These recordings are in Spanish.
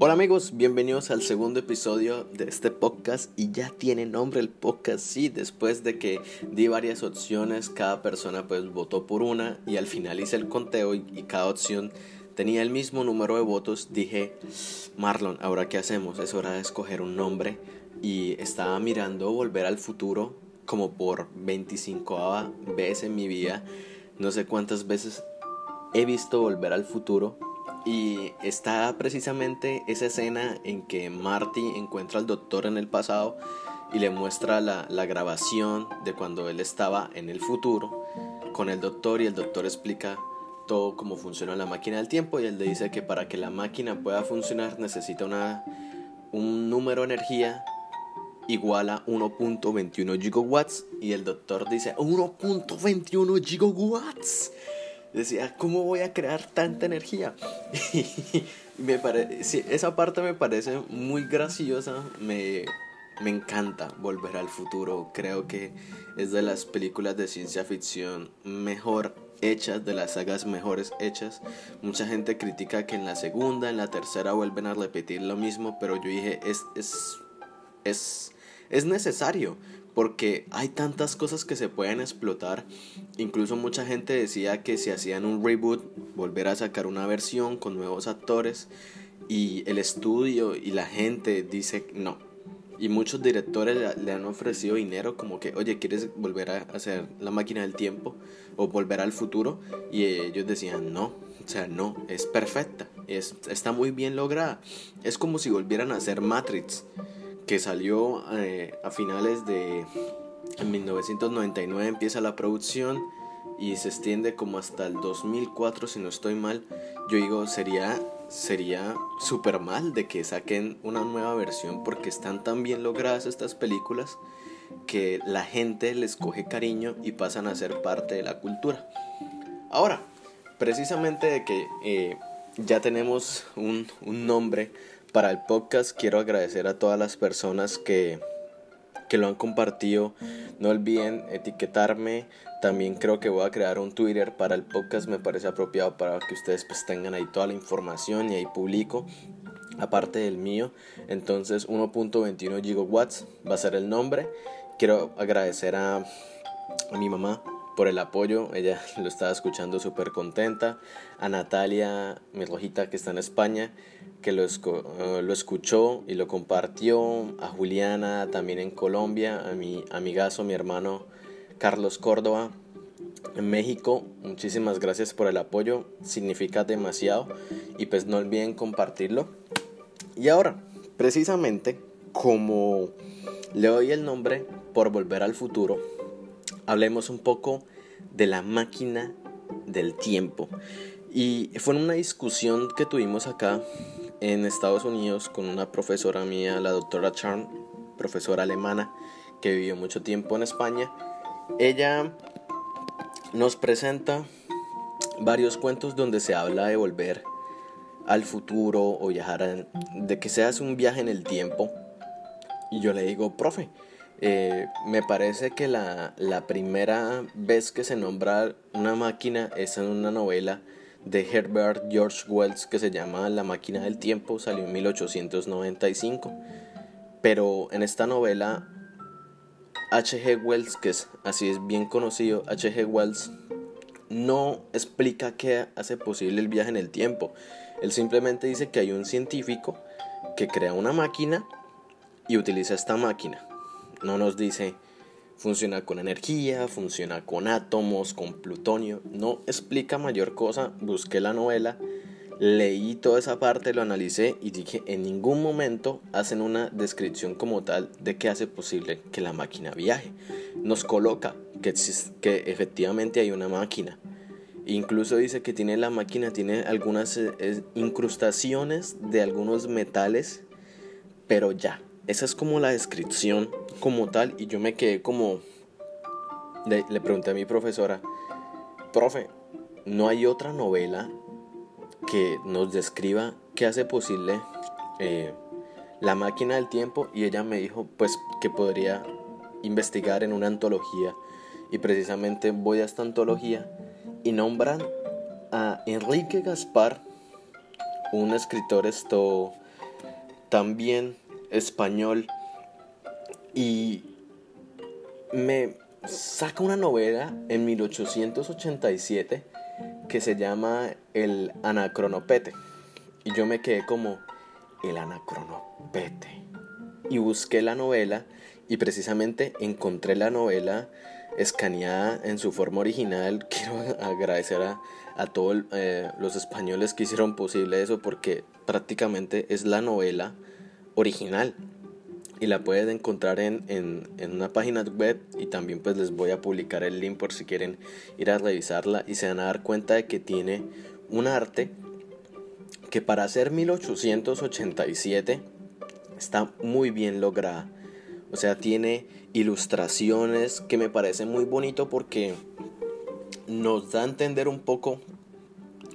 Hola amigos, bienvenidos al segundo episodio de este podcast y ya tiene nombre el podcast, sí, después de que di varias opciones, cada persona pues votó por una y al final hice el conteo y, cada opción tenía el mismo número de votos, dije, Marlon, ahora qué hacemos, es hora de escoger un nombre y estaba mirando Volver al Futuro como por 25 veces en mi vida, no sé cuántas veces he visto Volver al Futuro y está precisamente esa escena en que Marty encuentra al doctor en el pasado y le muestra la, grabación de cuando él estaba en el futuro con el doctor y el doctor explica todo cómo funciona la máquina del tiempo y él le dice que para que la máquina pueda funcionar necesita una, un número de energía igual a 1.21 gigawatts y el doctor dice 1.21 gigawatts decía, ¿cómo voy a crear tanta energía? Y me esa parte me parece muy graciosa, me, me encanta Volver al Futuro, creo que es de las películas de ciencia ficción mejor hechas, de las sagas mejores hechas. Mucha gente critica que en la segunda, en la tercera vuelven a repetir lo mismo, pero yo dije, es, es, es, es necesario porque hay tantas cosas que se pueden explotar. Incluso mucha gente decía que si hacían un reboot, volver a sacar una versión con nuevos actores y el estudio y la gente dice no. Y muchos directores le han ofrecido dinero como que, oye, ¿quieres volver a hacer la máquina del tiempo o volver al futuro? Y ellos decían, no, o sea, no, es perfecta, es, está muy bien lograda. Es como si volvieran a hacer Matrix que salió eh, a finales de 1999 empieza la producción y se extiende como hasta el 2004 si no estoy mal. Yo digo sería sería súper mal de que saquen una nueva versión porque están tan bien logradas estas películas que la gente les coge cariño y pasan a ser parte de la cultura. Ahora precisamente de que eh, ya tenemos un, un nombre para el podcast quiero agradecer a todas las personas que, que lo han compartido. No olviden etiquetarme. También creo que voy a crear un Twitter para el podcast. Me parece apropiado para que ustedes pues tengan ahí toda la información y ahí publico. Aparte del mío. Entonces 1.21 gigawatts va a ser el nombre. Quiero agradecer a, a mi mamá por el apoyo. Ella lo estaba escuchando súper contenta. A Natalia, mi rojita que está en España, que lo, eh, lo, escuchó y lo compartió. A Juliana, también en Colombia. A mi amigazo, mi hermano Carlos Córdoba. En México, muchísimas gracias por el apoyo, significa demasiado y pues no olviden compartirlo. Y ahora, precisamente como le doy el nombre por volver al futuro, hablemos un poco de la máquina del tiempo. Y fue una discusión que tuvimos acá en Estados Unidos con una profesora mía, la doctora Charm, profesora alemana que vivió mucho tiempo en España. Ella nos presenta varios cuentos donde se habla de volver al futuro o viajar, de que se hace un viaje en el tiempo. Y yo le digo, profe, eh, me parece que la, primera vez que se nombra una máquina es en una novela de Herbert George Wells que se llama La máquina del tiempo, salió en 1895. Pero en esta novela, H.G. Wells, que es, así es bien conocido, H.G. Wells no explica qué hace posible el viaje en el tiempo. Él simplemente dice que hay un científico que crea una máquina y utiliza esta máquina no nos dice funciona con energía, funciona con átomos, con plutonio. No explica mayor cosa. Busqué la novela, leí toda esa parte, lo analicé y dije, en ningún momento hacen una descripción como tal de qué hace posible que la máquina viaje. Nos coloca que, efectivamente hay una máquina. Incluso dice que tiene la máquina, tiene algunas eh, incrustaciones de algunos metales, pero ya, esa es como la descripción como tal y yo me quedé como le, pregunté a mi profesora profe no hay otra novela que nos describa qué hace posible eh, la máquina del tiempo y ella me dijo pues que podría investigar en una antología y precisamente voy a esta antología y nombran a Enrique Gaspar un escritor esto también español, y me saca una novela en 1887 que se llama El Anacronopete. Y yo me quedé como, el Anacronopete. Y busqué la novela y precisamente encontré la novela escaneada en su forma original. Quiero agradecer a, a todos eh, los españoles que hicieron posible eso porque prácticamente es la novela original y la pueden encontrar en, en, en, una página web y también pues les voy a publicar el link por si quieren ir a revisarla y se van a dar cuenta de que tiene un arte que para ser 1887 está muy bien lograda. O sea tiene ilustraciones que me parece muy bonito porque nos da a entender un poco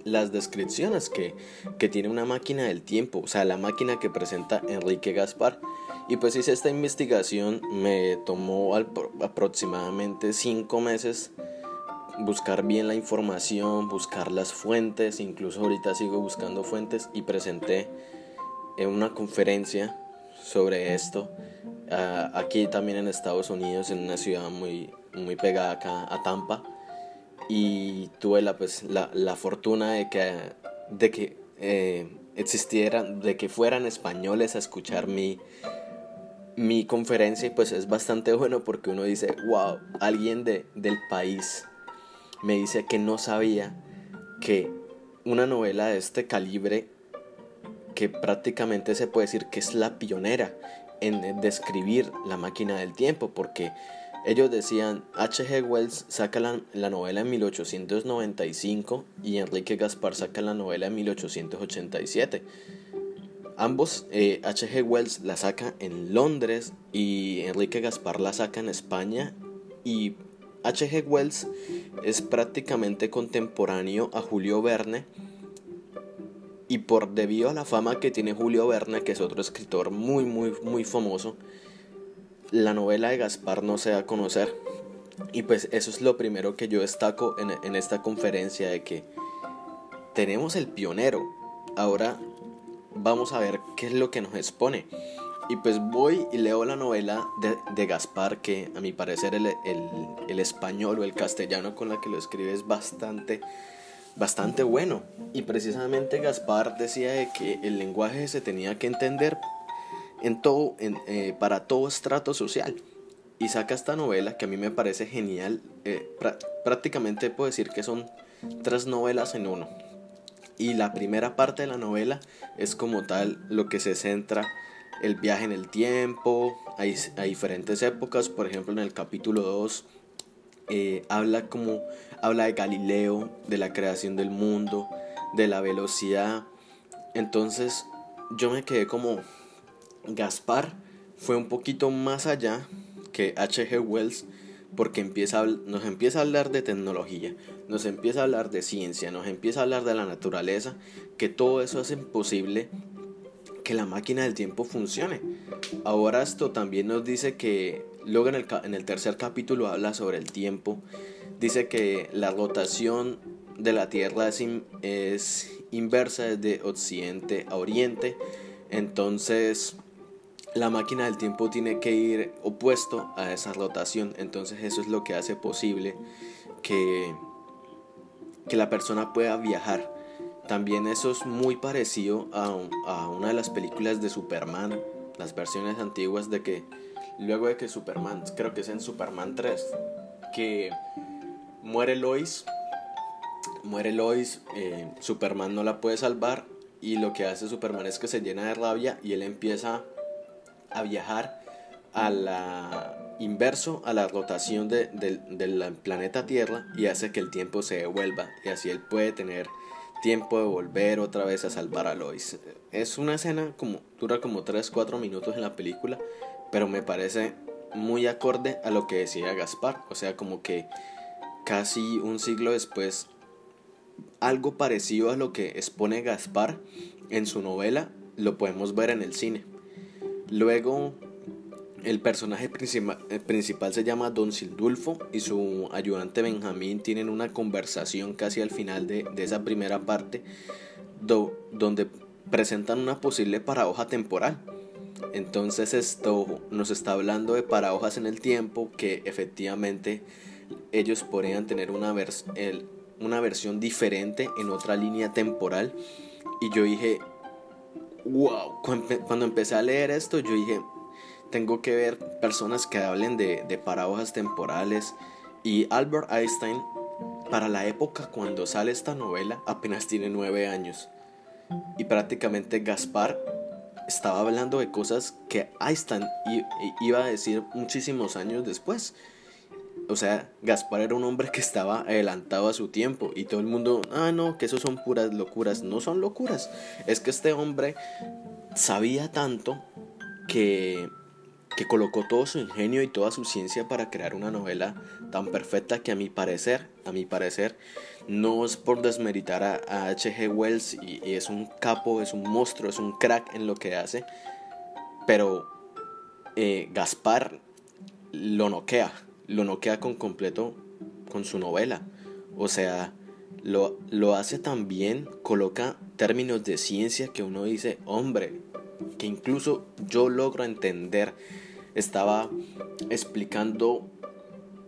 las descripciones que, que tiene una máquina del tiempo, o sea, la máquina que presenta Enrique Gaspar. Y pues hice esta investigación, me tomó aproximadamente cinco meses buscar bien la información, buscar las fuentes, incluso ahorita sigo buscando fuentes y presenté en una conferencia sobre esto ah, aquí también en Estados Unidos, en una ciudad muy, muy pegada acá a Tampa y tuve la, pues, la, la fortuna de que, de que eh, existieran, de que fueran españoles a escuchar mi, mi conferencia. Y pues es bastante bueno porque uno dice, wow, alguien de, del país me dice que no sabía que una novela de este calibre, que prácticamente se puede decir que es la pionera en describir la máquina del tiempo, porque ellos decían, H.G. Wells saca la, la, novela en 1895 y Enrique Gaspar saca la novela en 1887. Ambos, H.G. Eh, Wells la saca en Londres y Enrique Gaspar la saca en España y H.G. Wells es prácticamente contemporáneo a Julio Verne y por debido a la fama que tiene Julio Verne, que es otro escritor muy muy muy famoso, la novela de Gaspar no se da a conocer. Y pues eso es lo primero que yo destaco en, esta conferencia de que tenemos el pionero. Ahora vamos a ver qué es lo que nos expone. Y pues voy y leo la novela de, Gaspar, que a mi parecer el, el, el, español o el castellano con la que lo escribe es bastante, bastante bueno. Y precisamente Gaspar decía de que el lenguaje se tenía que entender en todo, en, eh, para todo estrato social. Y saca esta novela que a mí me parece genial. Eh, prácticamente puedo decir que son tres novelas en uno. Y la primera parte de la novela es como tal lo que se centra el viaje en el tiempo, hay, a diferentes épocas, por ejemplo en el capítulo 2 eh, habla como habla de Galileo, de la creación del mundo, de la velocidad. Entonces yo me quedé como Gaspar fue un poquito más allá que H.G. Wells porque empieza nos empieza a hablar de tecnología, nos empieza a hablar de ciencia, nos empieza a hablar de la naturaleza, que todo eso hace posible que la máquina del tiempo funcione. Ahora esto también nos dice que, luego en el, en el tercer capítulo habla sobre el tiempo, dice que la rotación de la Tierra es, es inversa desde occidente a oriente, entonces la máquina del tiempo tiene que ir opuesto a esa rotación. Entonces eso es lo que hace posible que, que la persona pueda viajar. También eso es muy parecido a, a una de las películas de Superman, las versiones antiguas de que luego de que Superman, creo que es en Superman 3, que muere Lois, muere Lois, eh, Superman no la puede salvar y lo que hace Superman es que se llena de rabia y él empieza a viajar a la inverso a la rotación de, del planeta Tierra y hace que el tiempo se devuelva y así él puede tener tiempo de volver otra vez a salvar a Lois. Es una escena como dura como 3-4 minutos en la película, pero me parece muy acorde a lo que decía Gaspar, o sea, como que casi un siglo después algo parecido a lo que expone Gaspar en su novela lo podemos ver en el cine. Luego, el personaje eh, principal, se llama Don Sildulfo y su ayudante Benjamín tienen una conversación casi al final de, esa primera parte donde presentan una posible paradoja temporal. Entonces esto nos está hablando de paradojas en el tiempo que efectivamente ellos podrían tener una, una versión diferente en otra línea temporal. Y yo dije, wow, cuando empecé a leer esto yo dije, tengo que ver personas que hablen de, de paradojas temporales. Y Albert Einstein, para la época cuando sale esta novela, apenas tiene nueve años. Y prácticamente Gaspar estaba hablando de cosas que Einstein iba a decir muchísimos años después. O sea, Gaspar era un hombre que estaba adelantado a su tiempo y todo el mundo, ah, no, que eso son puras locuras. No son locuras. Es que este hombre sabía tanto que que colocó todo su ingenio y toda su ciencia para crear una novela tan perfecta que a mi parecer, a mi parecer, no es por desmeritar a, H.G. Wells y, es un capo, es un monstruo, es un crack en lo que hace, pero eh, Gaspar lo noquea, lo noquea con completo con su novela, o sea, lo, lo hace tan bien, coloca términos de ciencia que uno dice, hombre, que incluso yo logro entender estaba explicando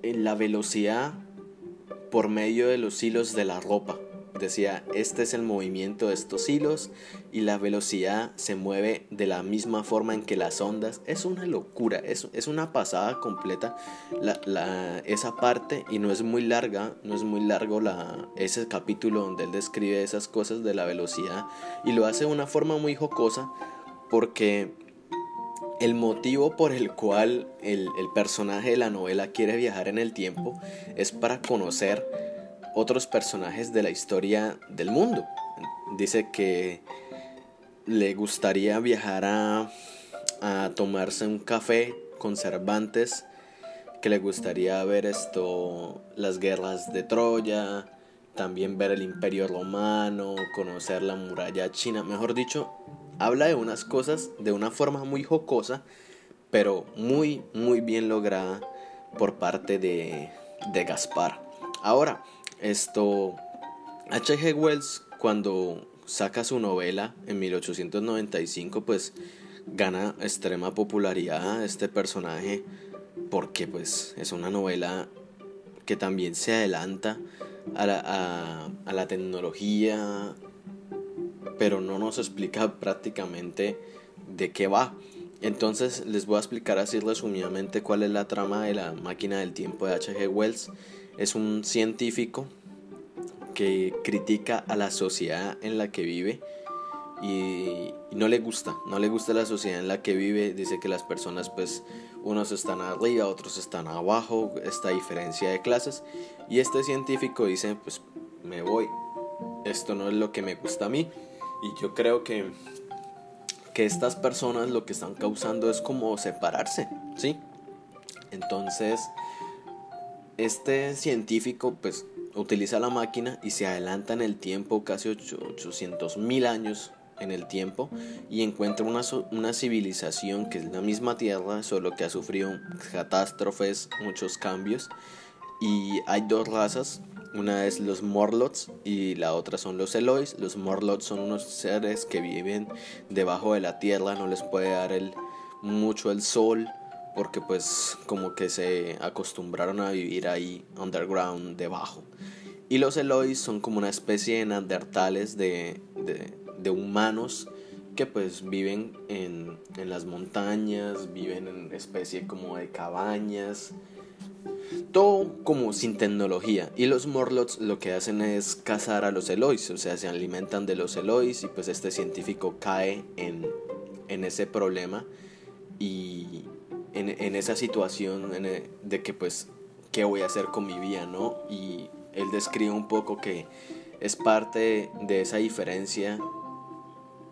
la velocidad por medio de los hilos de la ropa. Decía, este es el movimiento de estos hilos y la velocidad se mueve de la misma forma en que las ondas. Es una locura, es, es una pasada completa la, esa parte y no es muy larga, no es muy largo la, ese capítulo donde él describe esas cosas de la velocidad y lo hace de una forma muy jocosa porque el motivo por el cual el, personaje de la novela quiere viajar en el tiempo es para conocer otros personajes de la historia del mundo. Dice que le gustaría viajar a, a tomarse un café con Cervantes, que le gustaría ver esto, las guerras de Troya, también ver el imperio romano, conocer la muralla china, mejor dicho, habla de unas cosas de una forma muy jocosa, pero muy, muy bien lograda por parte de, de Gaspar. Ahora, esto, H.G. Wells cuando saca su novela en 1895, pues gana extrema popularidad este personaje porque pues es una novela que también se adelanta a la, tecnología, pero no nos explica prácticamente de qué va. Entonces les voy a explicar así resumidamente cuál es la trama de la máquina del tiempo de H.G. Wells. Es un científico que critica a la sociedad en la que vive y, no le gusta, no le gusta la sociedad en la que vive, dice que las personas pues unos están arriba, otros están abajo, esta diferencia de clases. Y este científico dice pues me voy, esto no es lo que me gusta a mí. Y yo creo que, que estas personas lo que están causando es como separarse, ¿sí? Entonces, este científico pues utiliza la máquina y se adelanta en el tiempo casi 800 mil años en el tiempo y encuentra una, una civilización que es la misma Tierra, solo que ha sufrido catástrofes, muchos cambios y hay dos razas una es los Morlots y la otra son los Elois. Los Morlots son unos seres que viven debajo de la tierra, no les puede dar el, mucho el sol porque pues como que se acostumbraron a vivir ahí underground debajo. Y los Elois son como una especie de neandertales de, de, humanos que pues viven en, en las montañas, viven en especie como de cabañas todo como sin tecnología. Y los Morlots lo que hacen es cazar a los Elois, o sea, se alimentan de los Elois y pues este científico cae en, en ese problema y en, en esa situación e, de que pues, ¿qué voy a hacer con mi vida, no? Y él describe un poco que es parte de esa diferencia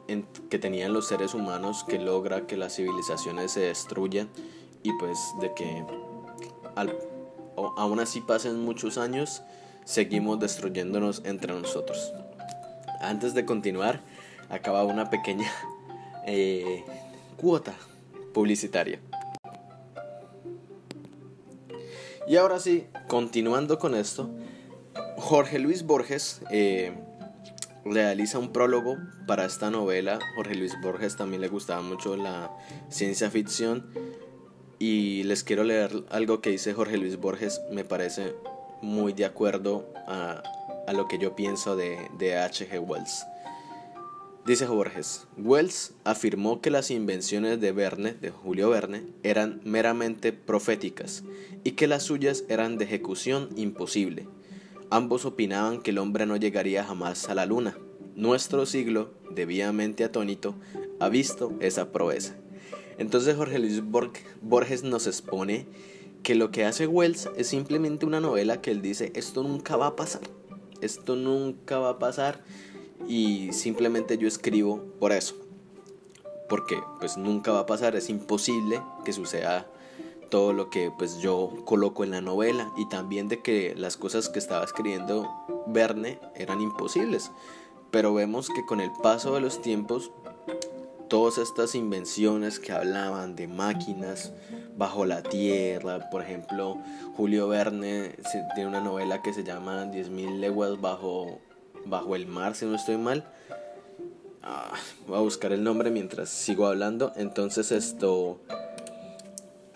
en, que tenían los seres humanos que logra que las civilizaciones se destruyan y pues de que al aún así pasen muchos años, seguimos destruyéndonos entre nosotros. Antes de continuar, acaba una pequeña eh, cuota publicitaria. Y ahora sí, continuando con esto, Jorge Luis Borges, eh, realiza un prólogo para esta novela. Jorge Luis Borges también le gustaba mucho la ciencia ficción. Y les quiero leer algo que dice Jorge Luis Borges, me parece muy de acuerdo a, lo que yo pienso de, de H.G. Wells. Dice Borges, Wells afirmó que las invenciones de Verne, de Julio Verne, eran meramente proféticas y que las suyas eran de ejecución imposible. Ambos opinaban que el hombre no llegaría jamás a la luna. Nuestro siglo, debidamente atónito, ha visto esa proeza. Entonces Jorge Luis Borges nos expone que lo que hace Wells es simplemente una novela que él dice, esto nunca va a pasar, esto nunca va a pasar y simplemente yo escribo por eso. Porque pues nunca va a pasar, es imposible que suceda todo lo que pues yo coloco en la novela y también de que las cosas que estaba escribiendo Verne eran imposibles. Pero vemos que con el paso de los tiempos todas estas invenciones que hablaban de máquinas bajo la tierra, por ejemplo, Julio Verne tiene una novela que se llama 10.000 leguas bajo, bajo el mar, si no estoy mal. Ah, voy a buscar el nombre mientras sigo hablando. Entonces esto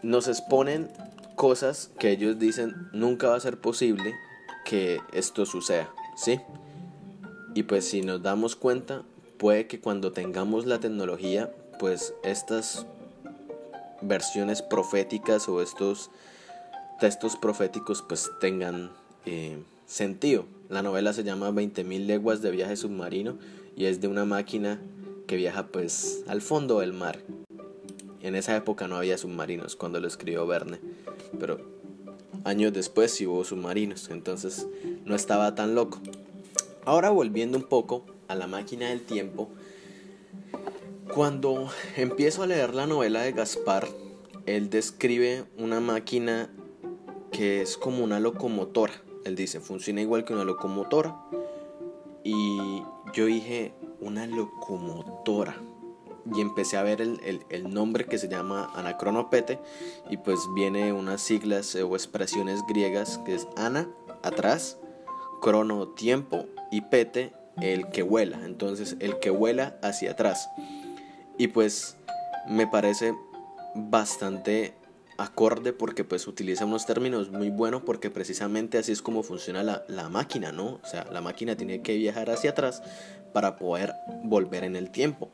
nos exponen cosas que ellos dicen nunca va a ser posible que esto suceda, ¿sí? Y pues si nos damos cuenta, puede que cuando tengamos la tecnología, pues estas versiones proféticas o estos textos proféticos pues tengan eh, sentido. La novela se llama 20.000 leguas de viaje submarino y es de una máquina que viaja pues al fondo del mar en esa época no había submarinos cuando lo escribió Verne, pero años después sí hubo submarinos, entonces no estaba tan loco. Ahora volviendo un poco a la máquina del tiempo, cuando empiezo a leer la novela de Gaspar, él describe una máquina que es como una locomotora. Él dice, funciona igual que una locomotora. Y yo dije, una locomotora y empecé a ver el, nombre que se llama anacronopete y pues viene unas siglas o expresiones griegas que es ana, atrás, crono, tiempo y pete, el que vuela, entonces el que vuela hacia atrás. Y pues me parece bastante acorde porque pues utiliza unos términos muy buenos porque precisamente así es como funciona la, la, máquina, ¿no? O sea, la máquina tiene que viajar hacia atrás para poder volver en el tiempo.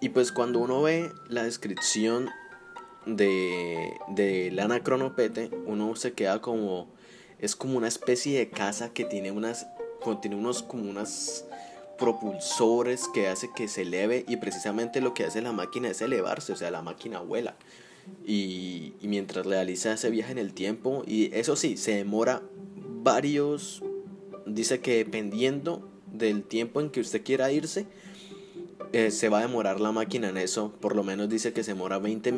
Y pues cuando uno ve la descripción de, de Lana Cronopete, uno se queda como, es como una especie de casa que tiene unas, contiene unos como unas propulsores que hace que se eleve y precisamente lo que hace la máquina es elevarse, o sea, la máquina vuela. Y, mientras realiza ese viaje en el tiempo, y eso sí, se demora varios, dice que dependiendo del tiempo en que usted quiera irse, eh, se va a demorar la máquina en eso. Por lo menos dice que se demora 20,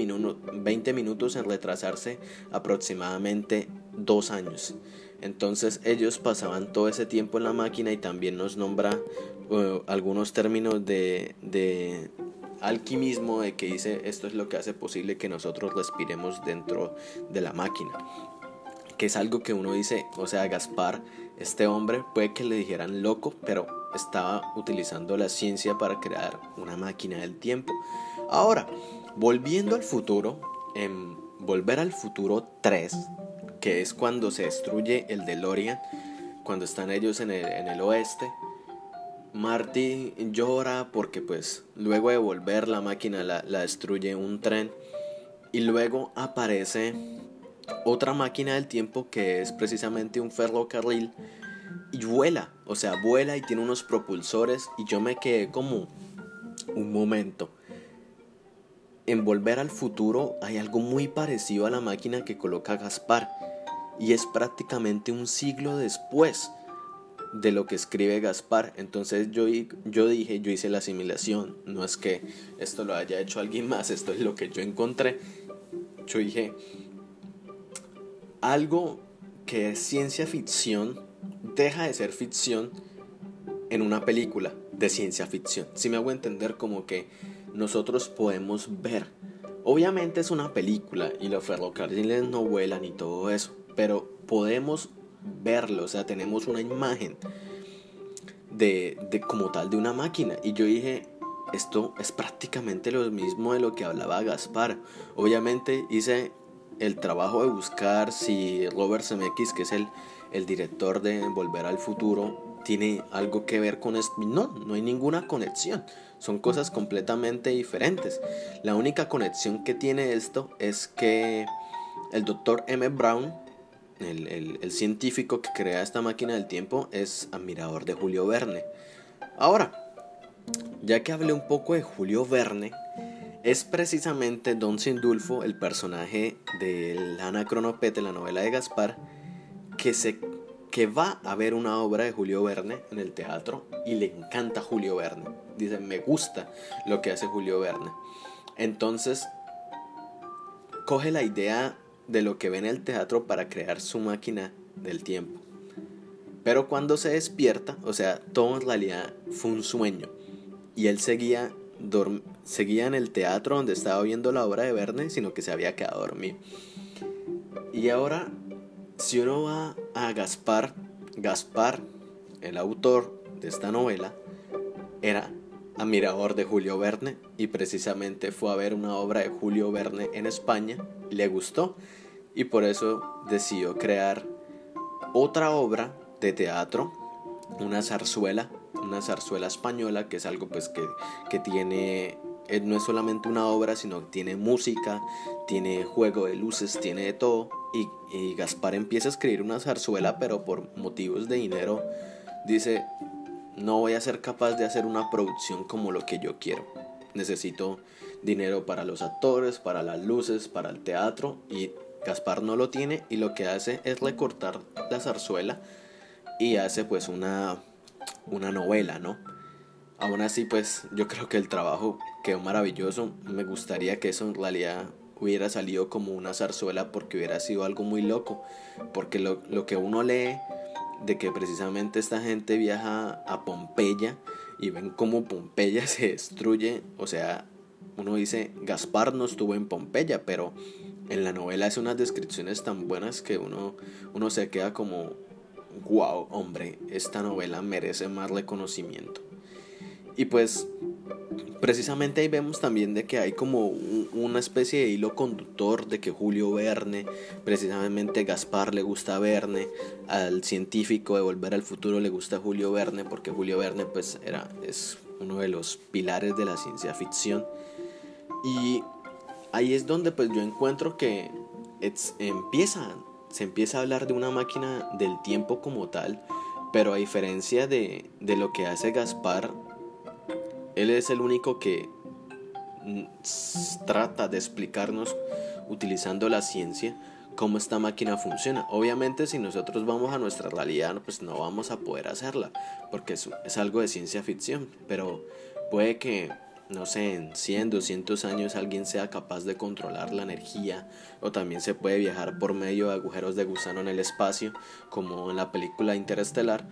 20 minutos en retrasarse aproximadamente dos años. Entonces ellos pasaban todo ese tiempo en la máquina y también nos nombra eh, algunos términos de, de alquimismo de que dice esto es lo que hace posible que nosotros respiremos dentro de la máquina. Que es algo que uno dice, o sea, Gaspar, este hombre puede que le dijeran loco, pero estaba utilizando la ciencia para crear una máquina del tiempo. Ahora, volviendo al futuro, en Volver al Futuro 3, que es cuando se destruye el DeLorean, cuando están ellos en el, en el oeste, Marty llora porque pues luego de volver la máquina la, la destruye un tren y luego aparece otra máquina del tiempo que es precisamente un ferrocarril y vuela, o sea, vuela y tiene unos propulsores y yo me quedé como un momento. En Volver al Futuro hay algo muy parecido a la máquina que coloca Gaspar y es prácticamente un siglo después de lo que escribe Gaspar. Entonces yo, yo dije, yo hice la asimilación, no es que esto lo haya hecho alguien más, esto es lo que yo encontré. Yo dije, algo que es ciencia ficción deja de ser ficción en una película de ciencia ficción. Si me hago entender como que nosotros podemos ver. Obviamente es una película y los ferrocarriles no vuelan y todo eso, pero podemos verlo, o sea, tenemos una imagen de, de como tal de una máquina. Y yo dije, esto es prácticamente lo mismo de lo que hablaba Gaspar. Obviamente hice el trabajo de buscar si Robert Zemeckis, que es el, el director de Volver al Futuro, tiene algo que ver con esto. No, no hay ninguna conexión. Son cosas completamente diferentes. La única conexión que tiene esto es que el doctor M. Brown, el, el científico que crea esta máquina del tiempo, es admirador de Julio Verne. Ahora, ya que hablé un poco de Julio Verne, es precisamente Don Sindulfo, el personaje del Anacronopete, la novela de Gaspar, que, se, que va a ver una obra de Julio Verne en el teatro y le encanta Julio Verne. Dice, me gusta lo que hace Julio Verne. Entonces, coge la idea de lo que ve en el teatro para crear su máquina del tiempo. Pero cuando se despierta, o sea, todo en realidad fue un sueño y él seguía, seguía en el teatro donde estaba viendo la obra de Verne, sino que se había quedado dormido. Y ahora, si uno va a Gaspar, Gaspar, el autor de esta novela, era admirador de Julio Verne y precisamente fue a ver una obra de Julio Verne en España, le gustó y por eso decidió crear otra obra de teatro, una zarzuela una zarzuela española, que es algo pues que, que tiene eh, no es solamente una obra, sino que tiene música, tiene juego de luces, tiene de todo. Y, y, Gaspar empieza a escribir una zarzuela, pero por motivos de dinero dice, no voy a ser capaz de hacer una producción como lo que yo quiero. Necesito dinero para los actores, para las luces, para el teatro. Y Gaspar no lo tiene y lo que hace es recortar la zarzuela y hace pues una una novela, ¿no? Aún así, pues yo creo que el trabajo quedó maravilloso. Me gustaría que eso en realidad hubiera salido como una zarzuela porque hubiera sido algo muy loco. Porque lo, lo que uno lee de que precisamente esta gente viaja a Pompeya y ven cómo Pompeya se destruye. O sea, uno dice, Gaspar no estuvo en Pompeya, pero en la novela hace unas descripciones tan buenas que uno, uno se queda como, wow, hombre, esta novela merece más reconocimiento. Y pues precisamente ahí vemos también de que hay como una especie de hilo conductor de que Julio Verne, precisamente Gaspar le gusta Verne, al científico de Volver al Futuro le gusta Julio Verne, porque Julio Verne pues era, es uno de los pilares de la ciencia ficción. Y ahí es donde pues yo encuentro que empieza se empieza a hablar de una máquina del tiempo como tal, pero a diferencia de, de lo que hace Gaspar, él es el único que trata de explicarnos utilizando la ciencia cómo esta máquina funciona. Obviamente si nosotros vamos a nuestra realidad, pues no vamos a poder hacerla, porque es, es algo de ciencia ficción, pero puede que no sé, en 100, 200 años alguien sea capaz de controlar la energía o también se puede viajar por medio de agujeros de gusano en el espacio, como en la película Interestelar,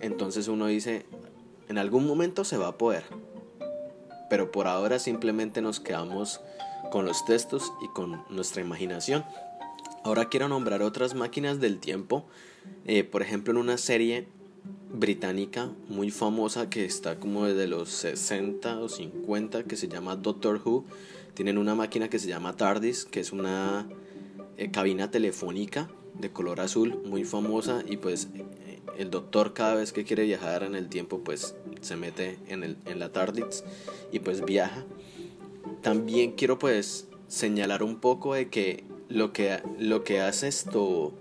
entonces uno dice, en algún momento se va a poder, pero por ahora simplemente nos quedamos con los textos y con nuestra imaginación. Ahora quiero nombrar otras máquinas del tiempo, eh, por ejemplo en una serie británica muy famosa que está como desde los 60 o 50 que se llama Doctor Who. Tienen una máquina que se llama TARDIS, que es una eh, cabina telefónica de color azul muy famosa y pues el doctor cada vez que quiere viajar en el tiempo pues se mete en, el, en la TARDIS y pues viaja. También quiero pues señalar un poco de que lo que, lo que hace esto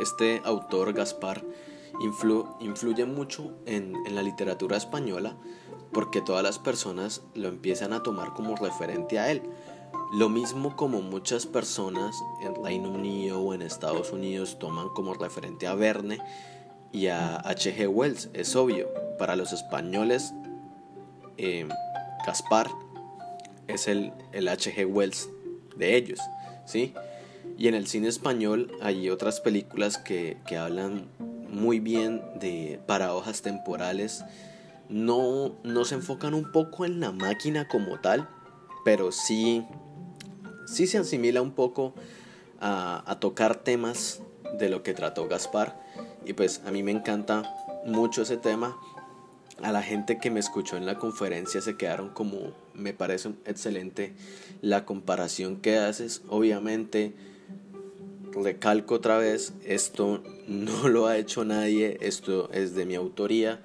este autor Gaspar influye mucho en, la literatura española porque todas las personas lo empiezan a tomar como referente a él. Lo mismo como muchas personas en Reino Unido o en Estados Unidos toman como referente a Verne y a H.G. Wells. Es obvio, para los españoles, eh, Gaspar es el, el H.G. Wells de ellos, ¿sí? Y en el cine español hay otras películas que, que hablan muy bien de paradojas temporales. No, no se enfocan un poco en la máquina como tal, pero sí, sí se asimila un poco a, tocar temas de lo que trató Gaspar. Y pues a mí me encanta mucho ese tema. A la gente que me escuchó en la conferencia se quedaron como, me parece excelente la comparación que haces. Obviamente, recalco otra vez, esto no lo ha hecho nadie, esto es de mi autoría.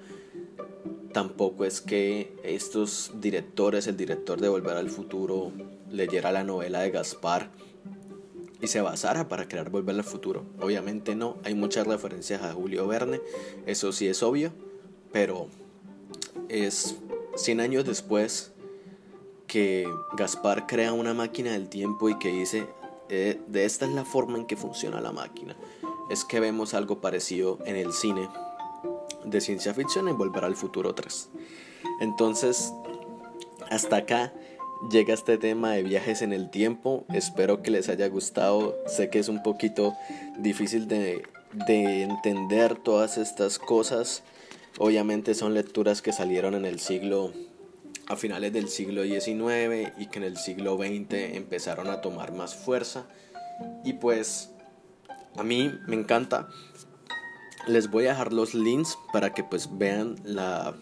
Tampoco es que estos directores, el director de Volver al Futuro, leyera la novela de Gaspar y se basara para crear Volver al Futuro. Obviamente no, hay muchas referencias a Julio Verne, eso sí es obvio, pero es 100 años después que Gaspar crea una máquina del tiempo y que dice, eh, de esta es la forma en que funciona la máquina. Es que vemos algo parecido en el cine de ciencia ficción en Volver al Futuro 3. Entonces, hasta acá llega este tema de viajes en el tiempo. Espero que les haya gustado. Sé que es un poquito difícil de, de entender todas estas cosas. Obviamente son lecturas que salieron en el siglo a finales del siglo XIX y que en el siglo XX empezaron a tomar más fuerza. Y pues a mí me encanta. Les voy a dejar los links para que pues vean la,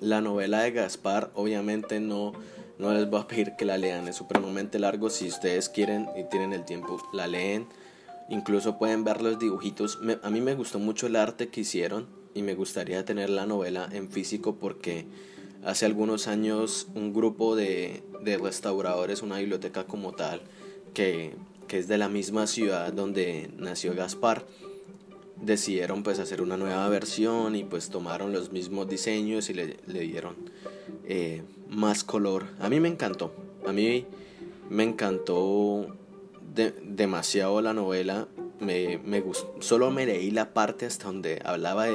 la novela de Gaspar. Obviamente no, no les voy a pedir que la lean, es supremamente largo. Si ustedes quieren y tienen el tiempo, la leen. Incluso pueden ver los dibujitos. a mí me gustó mucho el arte que hicieron y me gustaría tener la novela en físico porque hace algunos años un grupo de, restauradores, una biblioteca como tal, que, es de la misma ciudad donde nació Gaspar, decidieron pues hacer una nueva versión y pues tomaron los mismos diseños y le, dieron eh, más color. A mí me encantó, a mí me encantó demasiado la novela, me, me gustó, solo me leí la parte hasta donde hablaba de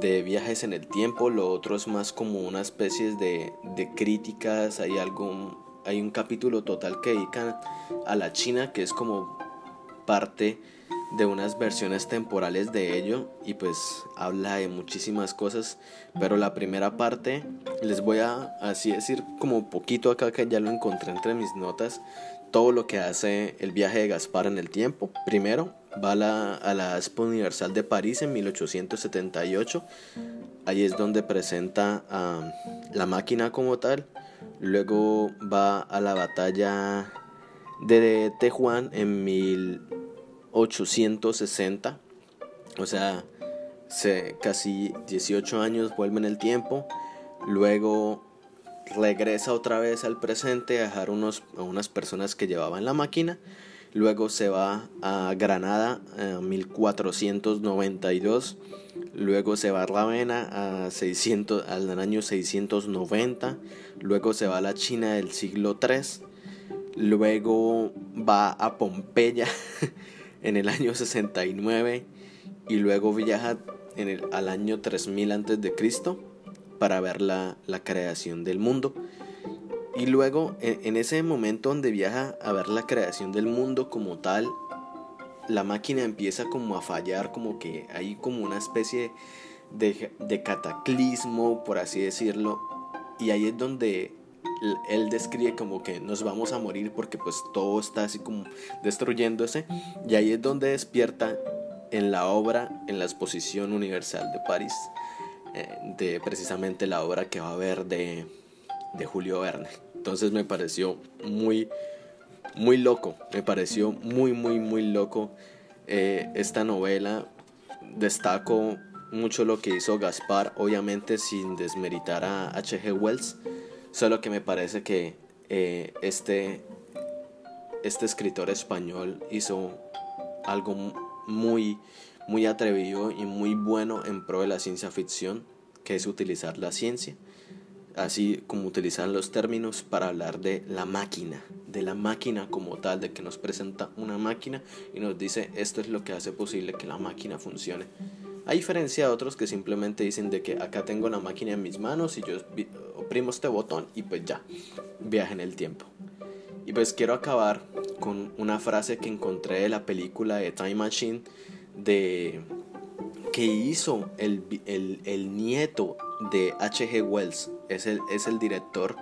de viajes en el tiempo, lo otro es más como una especie de, de críticas, hay algo, hay un capítulo total que dedican a la China que es como parte de unas versiones temporales de ello y pues habla de muchísimas cosas pero la primera parte les voy a así decir como poquito acá que ya lo encontré entre mis notas todo lo que hace el viaje de Gaspar en el tiempo primero va a la, a Expo Universal de París en 1878. Ahí es donde presenta la máquina como tal. Luego va a la batalla de Tehuán en 1860. O sea, se, casi 18 años vuelve en el tiempo. Luego regresa otra vez al presente a dejar unos, a unas personas que llevaban la máquina. Luego se va a Granada en 1492, luego se va a Ravenna a 600, al año 690, luego se va a la China del siglo III, luego va a Pompeya en el año 69 y luego viaja en al año 3000 antes de Cristo para ver la, la creación del mundo. Y luego, en, ese momento donde viaja a ver la creación del mundo como tal, la máquina empieza como a fallar, como que hay como una especie de, de cataclismo, por así decirlo. Y ahí es donde él describe como que nos vamos a morir porque pues todo está así como destruyéndose. Y ahí es donde despierta en la obra, en la exposición universal de París, eh, de precisamente la obra que va a haber de de Julio Verne. Entonces me pareció muy, muy loco, me pareció muy, muy, muy loco eh, esta novela. Destaco mucho lo que hizo Gaspar, obviamente sin desmeritar a H.G. Wells, solo que me parece que eh, este, este escritor español hizo algo muy, muy atrevido y muy bueno en pro de la ciencia ficción, que es utilizar la ciencia así como utilizar los términos para hablar de la máquina, de la máquina como tal, de que nos presenta una máquina y nos dice esto es lo que hace posible que la máquina funcione. A diferencia de otros que simplemente dicen de que acá tengo la máquina en mis manos y yo oprimo este botón y pues ya, viaje en el tiempo. Y pues quiero acabar con una frase que encontré de la película de Time Machine de que hizo el, el, el nieto de H.G. Wells, es el, es el director,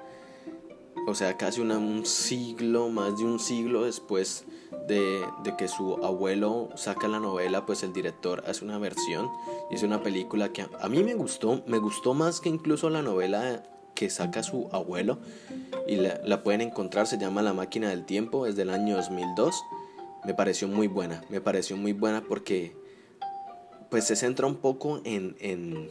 o sea, casi un siglo, más de un siglo después de, de, que su abuelo saca la novela, pues el director hace una versión y es una película que a, mí me gustó, me gustó más que incluso la novela que saca su abuelo y la, pueden encontrar, se llama La máquina del tiempo, es del año 2002, me pareció muy buena, me pareció muy buena porque pues se centra un poco en, en,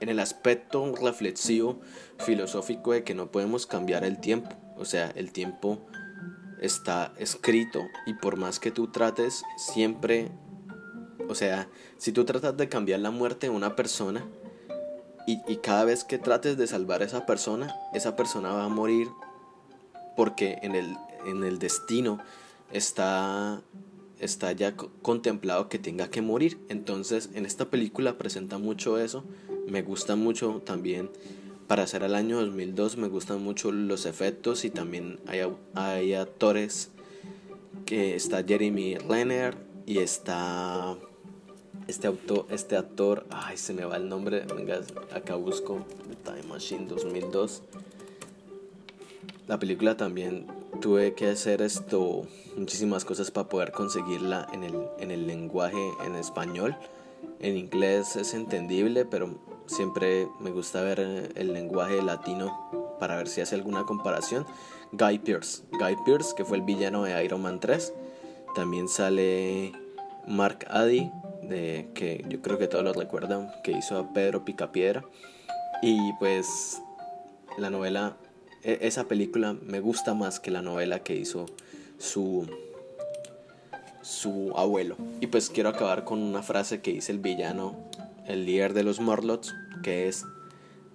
en el aspecto reflexivo, filosófico de que no podemos cambiar el tiempo, o sea, el tiempo está escrito y por más que tú trates, siempre, o sea, si tú tratas de cambiar la muerte de una persona y, cada vez que trates de salvar a esa persona, esa persona va a morir porque en el, en el destino está, está ya contemplado que tenga que morir. Entonces en esta película presenta mucho eso. Me gusta mucho también para hacer el año 2002 me gustan mucho los efectos y también hay, hay actores que está Jeremy Renner y está este autor, este actor, ay se me va el nombre, venga, acá busco Time Machine 2002. La película también tuve que hacer esto muchísimas cosas para poder conseguirla en el, en el lenguaje en español. En inglés es entendible, pero Siempre me gusta ver el lenguaje latino para ver si hace alguna comparación. Guy Pierce. Guy Pierce, que fue el villano de Iron Man 3. También sale Mark Addy, que yo creo que todos lo recuerdan, que hizo a Pedro Picapiedra. Y pues la novela, e, esa película me gusta más que la novela que hizo su, su abuelo. Y pues quiero acabar con una frase que dice el villano el líder de los Morlots, que es,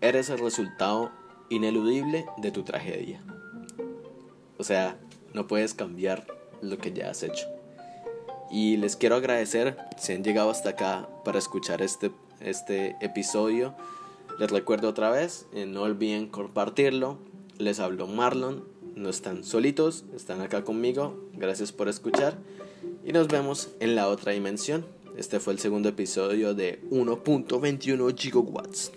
eres el resultado ineludible de tu tragedia. O sea, no puedes cambiar lo que ya has hecho. Y les quiero agradecer si han llegado hasta acá para escuchar este, este episodio. Les recuerdo otra vez, eh, no olviden compartirlo. Les hablo Marlon, no están solitos, están acá conmigo. Gracias por escuchar y nos vemos en la otra dimensión. Este fue el segundo episodio de 1.21 gigawatts.